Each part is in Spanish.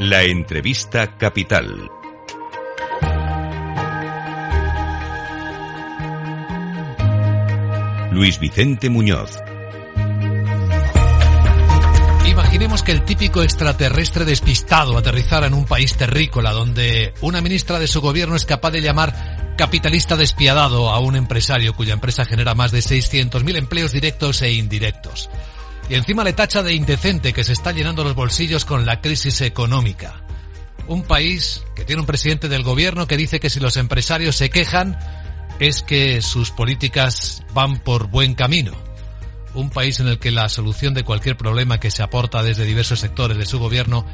La entrevista capital. Luis Vicente Muñoz. Imaginemos que el típico extraterrestre despistado aterrizara en un país terrícola donde una ministra de su gobierno es capaz de llamar capitalista despiadado a un empresario cuya empresa genera más de 600.000 empleos directos e indirectos. Y encima le tacha de indecente que se está llenando los bolsillos con la crisis económica. Un país que tiene un presidente del gobierno que dice que si los empresarios se quejan es que sus políticas van por buen camino. Un país en el que la solución de cualquier problema que se aporta desde diversos sectores de su gobierno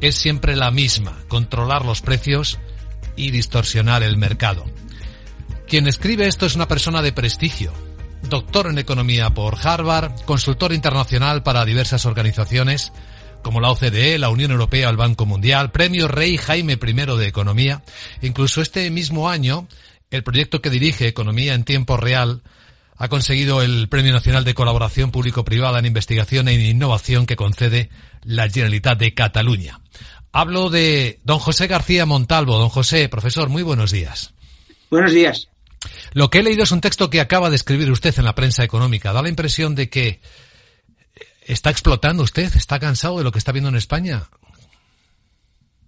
es siempre la misma, controlar los precios y distorsionar el mercado. Quien escribe esto es una persona de prestigio, doctor en economía por Harvard, consultor internacional para diversas organizaciones como la OCDE, la Unión Europea, el Banco Mundial, Premio Rey Jaime I de Economía. Incluso este mismo año, el proyecto que dirige Economía en Tiempo Real ha conseguido el Premio Nacional de Colaboración Público-Privada en Investigación e Innovación que concede la Generalitat de Cataluña. Hablo de don José García Montalvo. Don José, profesor, muy buenos días. Buenos días. Lo que he leído es un texto que acaba de escribir usted en la prensa económica. Da la impresión de que está explotando usted, está cansado de lo que está viendo en España.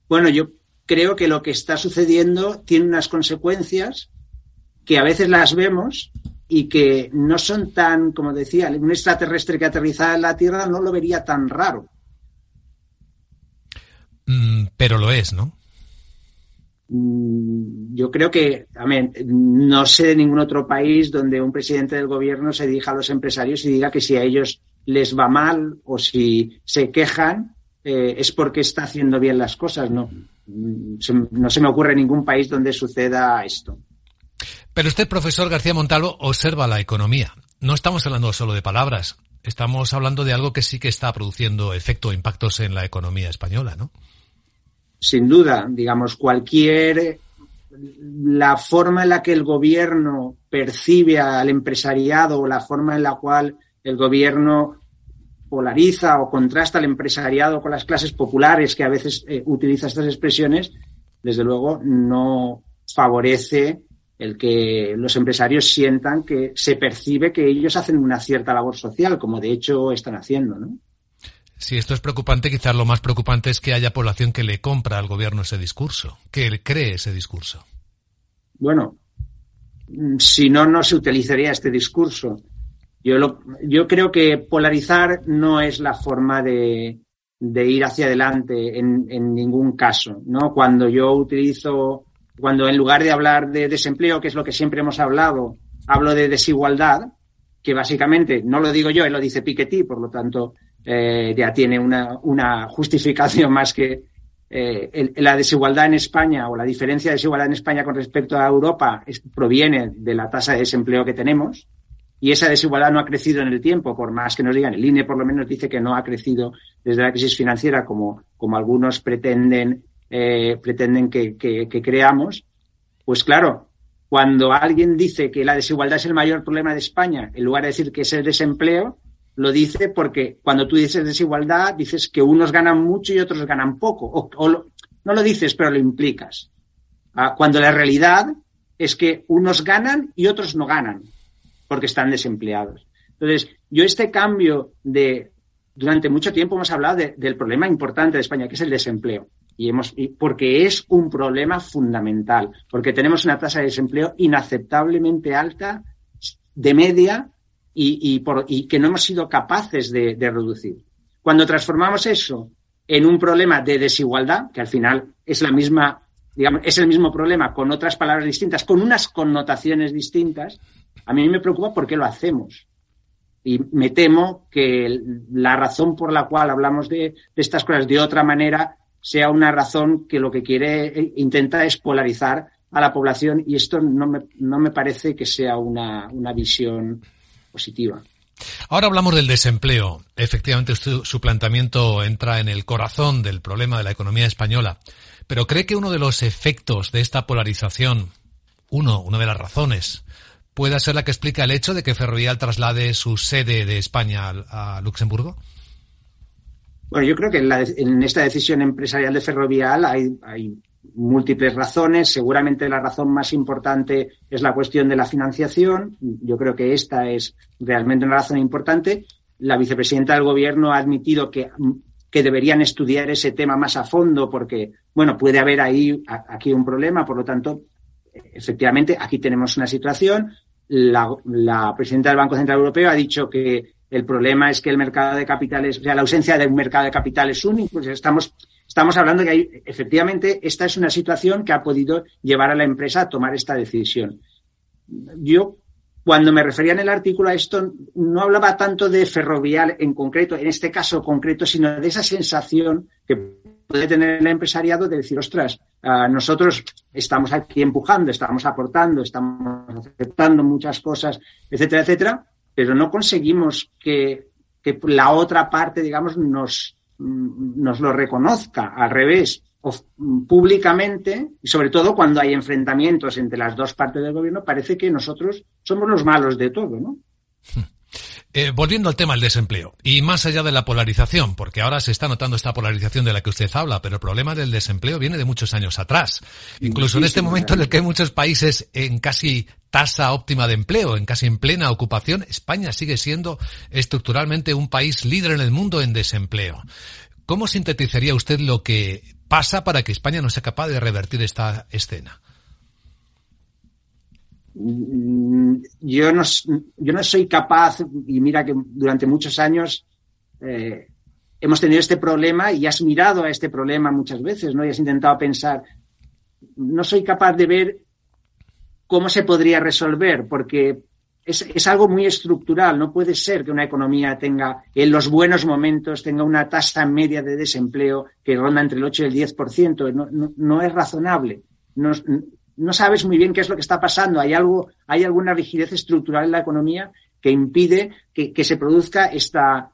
Bueno, yo creo que lo que está sucediendo tiene unas consecuencias que a veces las vemos y que no son tan, como decía, un extraterrestre que aterrizara en la Tierra no lo vería tan raro. Mm, pero lo es, ¿no? Yo creo que, no sé de ningún otro país donde un presidente del gobierno se dirija a los empresarios y diga que si a ellos les va mal o si se quejan eh, es porque está haciendo bien las cosas. No, mm, no se me ocurre ningún país donde suceda esto. Pero usted, profesor García Montalvo, observa la economía. No estamos hablando solo de palabras, estamos hablando de algo que sí que está produciendo efecto, impactos en la economía española, ¿no? Sin duda, digamos, cualquier la forma en la que el gobierno percibe al empresariado o la forma en la cual el gobierno polariza o contrasta al empresariado con las clases populares que a veces eh, utiliza estas expresiones, desde luego no favorece el que los empresarios sientan que se percibe que ellos hacen una cierta labor social, como de hecho están haciendo, ¿no? Si esto es preocupante, quizás lo más preocupante es que haya población que le compra al gobierno ese discurso, que le cree ese discurso. Bueno, si no, no se utilizaría este discurso. Yo, lo, yo creo que polarizar no es la forma de, ir hacia adelante en, en, ningún caso, ¿no? Cuando yo utilizo, cuando en lugar de hablar de desempleo, que es lo que siempre hemos hablado, hablo de desigualdad, que básicamente no lo digo yo, él lo dice Piketty, por lo tanto, eh, ya tiene una, una, justificación más que eh, la desigualdad en España o la diferencia de desigualdad en España con respecto a Europa proviene de la tasa de desempleo que tenemos y esa desigualdad no ha crecido en el tiempo, por más que nos digan, el INE por lo menos dice que no ha crecido desde la crisis financiera como, como algunos pretenden, eh, pretenden que, que, que creamos, pues claro, cuando alguien dice que la desigualdad es el mayor problema de España, en lugar de decir que es el desempleo, lo dice porque cuando tú dices desigualdad, dices que unos ganan mucho y otros ganan poco. O, lo, no lo dices, pero lo implicas. Ah, cuando la realidad es que unos ganan y otros no ganan porque están desempleados. Entonces, yo este cambio de, durante mucho tiempo hemos hablado de, del problema importante de España, que es el desempleo. Y hemos, y porque es un problema fundamental, porque tenemos una tasa de desempleo inaceptablemente alta de media y, que no hemos sido capaces de, reducir. Cuando transformamos eso en un problema de desigualdad, que al final es la misma, es el mismo problema con otras palabras distintas, con unas connotaciones distintas, a mí me preocupa por qué lo hacemos. Y me temo que la razón por la cual hablamos de, de estas cosas de otra manera sea una razón que lo que quiere eh, intenta es polarizar a la población y esto no me, no me parece que sea una, una visión positiva. Ahora hablamos del desempleo. Efectivamente, su, su, planteamiento entra en el corazón del problema de la economía española. Pero ¿cree que uno de los efectos de esta polarización, uno, una de las razones, pueda ser la que explica el hecho de que Ferrovial traslade su sede de España a, a Luxemburgo? Bueno, yo creo que en, la, en esta decisión empresarial de Ferrovial hay, hay múltiples razones. Seguramente la razón más importante es la cuestión de la financiación. Yo creo que esta es realmente una razón importante. La vicepresidenta del Gobierno ha admitido que, que deberían estudiar ese tema más a fondo porque, bueno, puede haber ahí aquí un problema. Por lo tanto, efectivamente, aquí tenemos una situación. La, la presidenta del Banco Central Europeo ha dicho que el problema es que el mercado de capitales, o sea, la ausencia de un mercado de capitales único. Estamos estamos hablando que hay, efectivamente, esta es una situación que ha podido llevar a la empresa a tomar esta decisión. Yo, cuando me refería en el artículo a esto, no hablaba tanto de ferrovial en concreto, en este caso concreto, sino de esa sensación que puede tener el empresariado de decir, ostras, nosotros estamos aquí empujando, estamos aportando, estamos aceptando muchas cosas, etcétera, etcétera, pero no conseguimos que, que la otra parte, digamos, nos, nos lo reconozca al revés mm, públicamente y sobre todo cuando hay enfrentamientos entre las dos partes del gobierno parece que nosotros somos los malos de todo, ¿no? Eh, volviendo al tema del desempleo, y más allá de la polarización, porque ahora se está notando esta polarización de la que usted habla, pero el problema del desempleo viene de muchos años atrás. Incluso en este momento en el que hay muchos países en casi tasa óptima de empleo, en casi en plena ocupación, España sigue siendo estructuralmente un país líder en el mundo en desempleo. ¿Cómo sintetizaría usted lo que pasa para que España no sea capaz de revertir esta escena? Mm, yo no, yo no soy capaz, y mira que durante muchos años eh, hemos tenido este problema y has mirado a este problema muchas veces, ¿no? Y has intentado pensar, no soy capaz de ver cómo se podría resolver, porque es, es, algo muy estructural. No puede ser que una economía tenga, en los buenos momentos, tenga una tasa media de desempleo que ronda entre el 8 y el 10%. No, no, no es razonable. No, no sabes muy bien qué es lo que está pasando. Hay algo, hay alguna rigidez estructural en la economía que impide que, se produzca esta,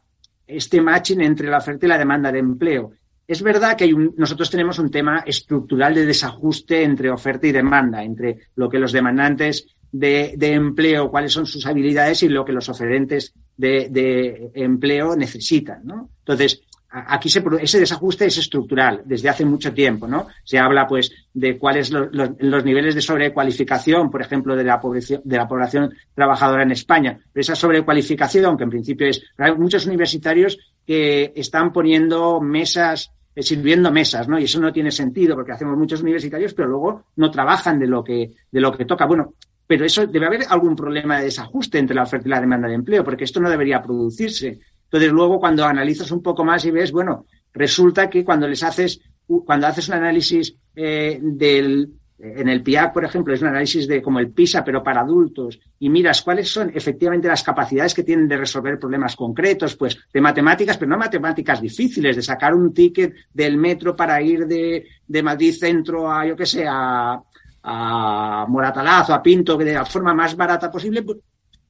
este matching entre la oferta y la demanda de empleo. Es verdad que hay un, nosotros tenemos un tema estructural de desajuste entre oferta y demanda, entre lo que los demandantes de, de empleo, cuáles son sus habilidades y lo que los oferentes de, de empleo necesitan, ¿no? Entonces, aquí se, ese desajuste es estructural desde hace mucho tiempo, ¿no? Se habla, pues, de cuáles los, los, los niveles de sobrecualificación, por ejemplo, de la, población, de la población trabajadora en España. Pero esa sobrecualificación, que en principio es, hay muchos universitarios que están poniendo mesas, eh, sirviendo mesas, ¿no? Y eso no tiene sentido porque hacemos muchos universitarios, pero luego no trabajan de lo que, de lo que toca. Bueno, pero eso debe haber algún problema de desajuste entre la oferta y la demanda de empleo, porque esto no debería producirse. Entonces, luego cuando analizas un poco más y ves, bueno, resulta que cuando les haces, cuando haces un análisis eh, del, en el PIAC, por ejemplo, es un análisis de como el PISA, pero para adultos, y miras cuáles son efectivamente las capacidades que tienen de resolver problemas concretos, pues de matemáticas, pero no matemáticas difíciles, de sacar un ticket del metro para ir de, de Madrid Centro a, yo qué sé, a, a Moratalaz o a Pinto, de la forma más barata posible,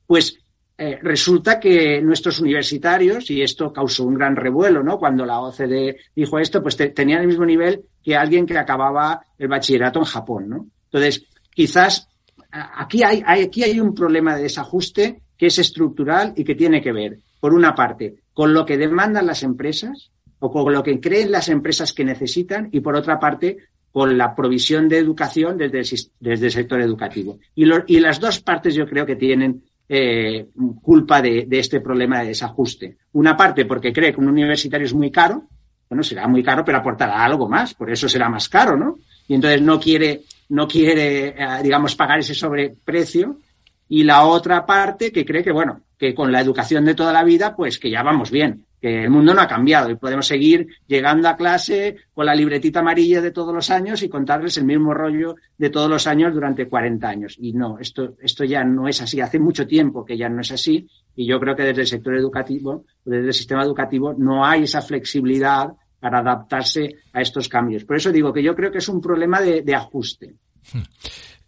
pues eh, resulta que nuestros universitarios, y esto causó un gran revuelo, ¿no? Cuando la OCDE dijo esto, pues te, tenían el mismo nivel que alguien que acababa el bachillerato en Japón, ¿no? Entonces, quizás aquí hay, hay, aquí hay un problema de desajuste que es estructural y que tiene que ver, por una parte, con lo que demandan las empresas o con lo que creen las empresas que necesitan y por otra parte, con la provisión de educación desde el, desde el sector educativo. Y, y las dos partes yo creo que tienen eh, culpa de, de, este problema de desajuste. Una parte porque cree que un universitario es muy caro, bueno, será muy caro, pero aportará algo más, por eso será más caro, ¿no? Y entonces no quiere, no quiere, eh, digamos, pagar ese sobreprecio. Y la otra parte que cree que, bueno, que con la educación de toda la vida, pues que ya vamos bien que el mundo no ha cambiado y podemos seguir llegando a clase con la libretita amarilla de todos los años y contarles el mismo rollo de todos los años durante 40 años. Y no, esto, esto ya no es así. Hace mucho tiempo que ya no es así y yo creo que desde el sector educativo, desde el sistema educativo, no hay esa flexibilidad para adaptarse a estos cambios. Por eso digo que yo creo que es un problema de, de ajuste.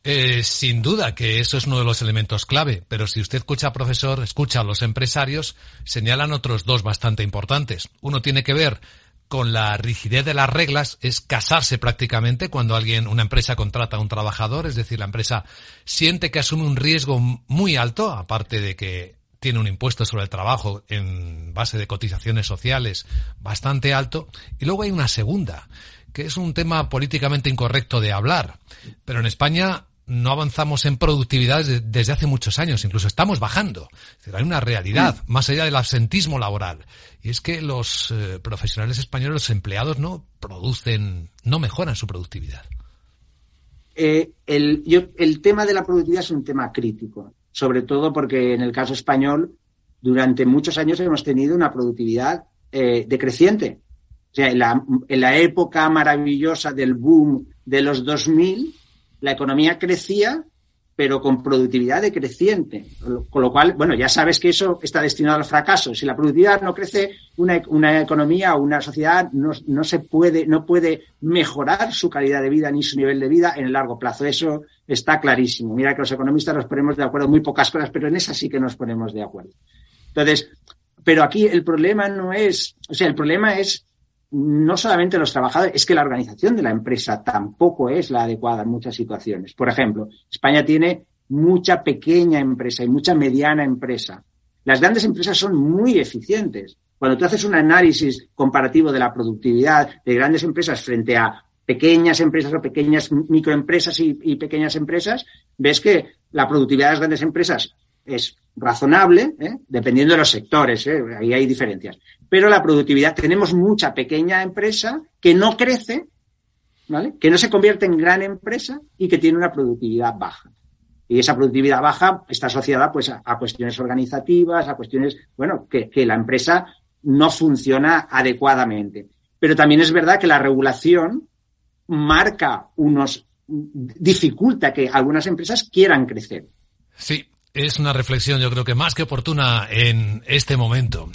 Eh, sin duda que eso es uno de los elementos clave, pero si usted escucha, profesor, escucha a los empresarios, señalan otros dos bastante importantes. Uno tiene que ver con la rigidez de las reglas, es casarse prácticamente cuando alguien, una empresa contrata a un trabajador, es decir, la empresa siente que asume un riesgo muy alto, aparte de que tiene un impuesto sobre el trabajo en base de cotizaciones sociales bastante alto. Y luego hay una segunda, que es un tema políticamente incorrecto de hablar. Pero en España no avanzamos en productividad desde hace muchos años, incluso estamos bajando. hay una realidad, mm. más allá del absentismo laboral. Y es que los eh, profesionales españoles, los empleados, no producen, no mejoran su productividad. Eh, el, yo, el tema de la productividad es un tema crítico, sobre todo porque en el caso español, durante muchos años hemos tenido una productividad eh, decreciente. O sea, en la, en la época maravillosa del boom de los 2000, la economía crecía, pero con productividad decreciente. Con lo cual, bueno, ya sabes que eso está destinado al fracaso. Si la productividad no crece, una, una economía o una sociedad no, no, se puede, no puede mejorar su calidad de vida ni su nivel de vida en el largo plazo. Eso está clarísimo. Mira que los economistas nos ponemos de acuerdo en muy pocas cosas, pero en esa sí que nos ponemos de acuerdo. Entonces, pero aquí el problema no es, o sea, el problema es no solamente los trabajadores, es que la organización de la empresa tampoco es la adecuada en muchas situaciones. Por ejemplo, España tiene mucha pequeña empresa y mucha mediana empresa. Las grandes empresas son muy eficientes. Cuando tú haces un análisis comparativo de la productividad de grandes empresas frente a pequeñas empresas o pequeñas microempresas y, pequeñas empresas, ves que la productividad de las grandes empresas es razonable, ¿eh? dependiendo de los sectores, ¿eh? ahí hay diferencias pero la productividad, tenemos mucha pequeña empresa que no crece, ¿vale? Que no se convierte en gran empresa y que tiene una productividad baja. Y esa productividad baja está asociada pues a, cuestiones organizativas, a cuestiones, bueno, que, que la empresa no funciona adecuadamente. Pero también es verdad que la regulación marca unos, dificulta que algunas empresas quieran crecer. Sí, es una reflexión yo creo que más que oportuna en este momento.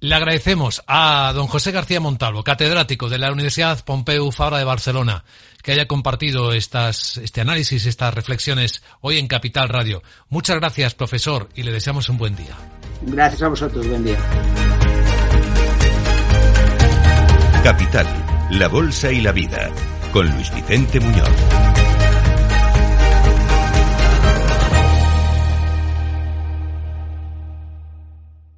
Le agradecemos a don José García Montalvo, catedrático de la Universidad Pompeu Fabra de Barcelona, que haya compartido estas, este análisis, estas reflexiones hoy en Capital Radio. Muchas gracias, profesor, y le deseamos un buen día. Gracias a vosotros, buen día. Capital, la Bolsa y la Vida, con Luis Vicente Muñoz.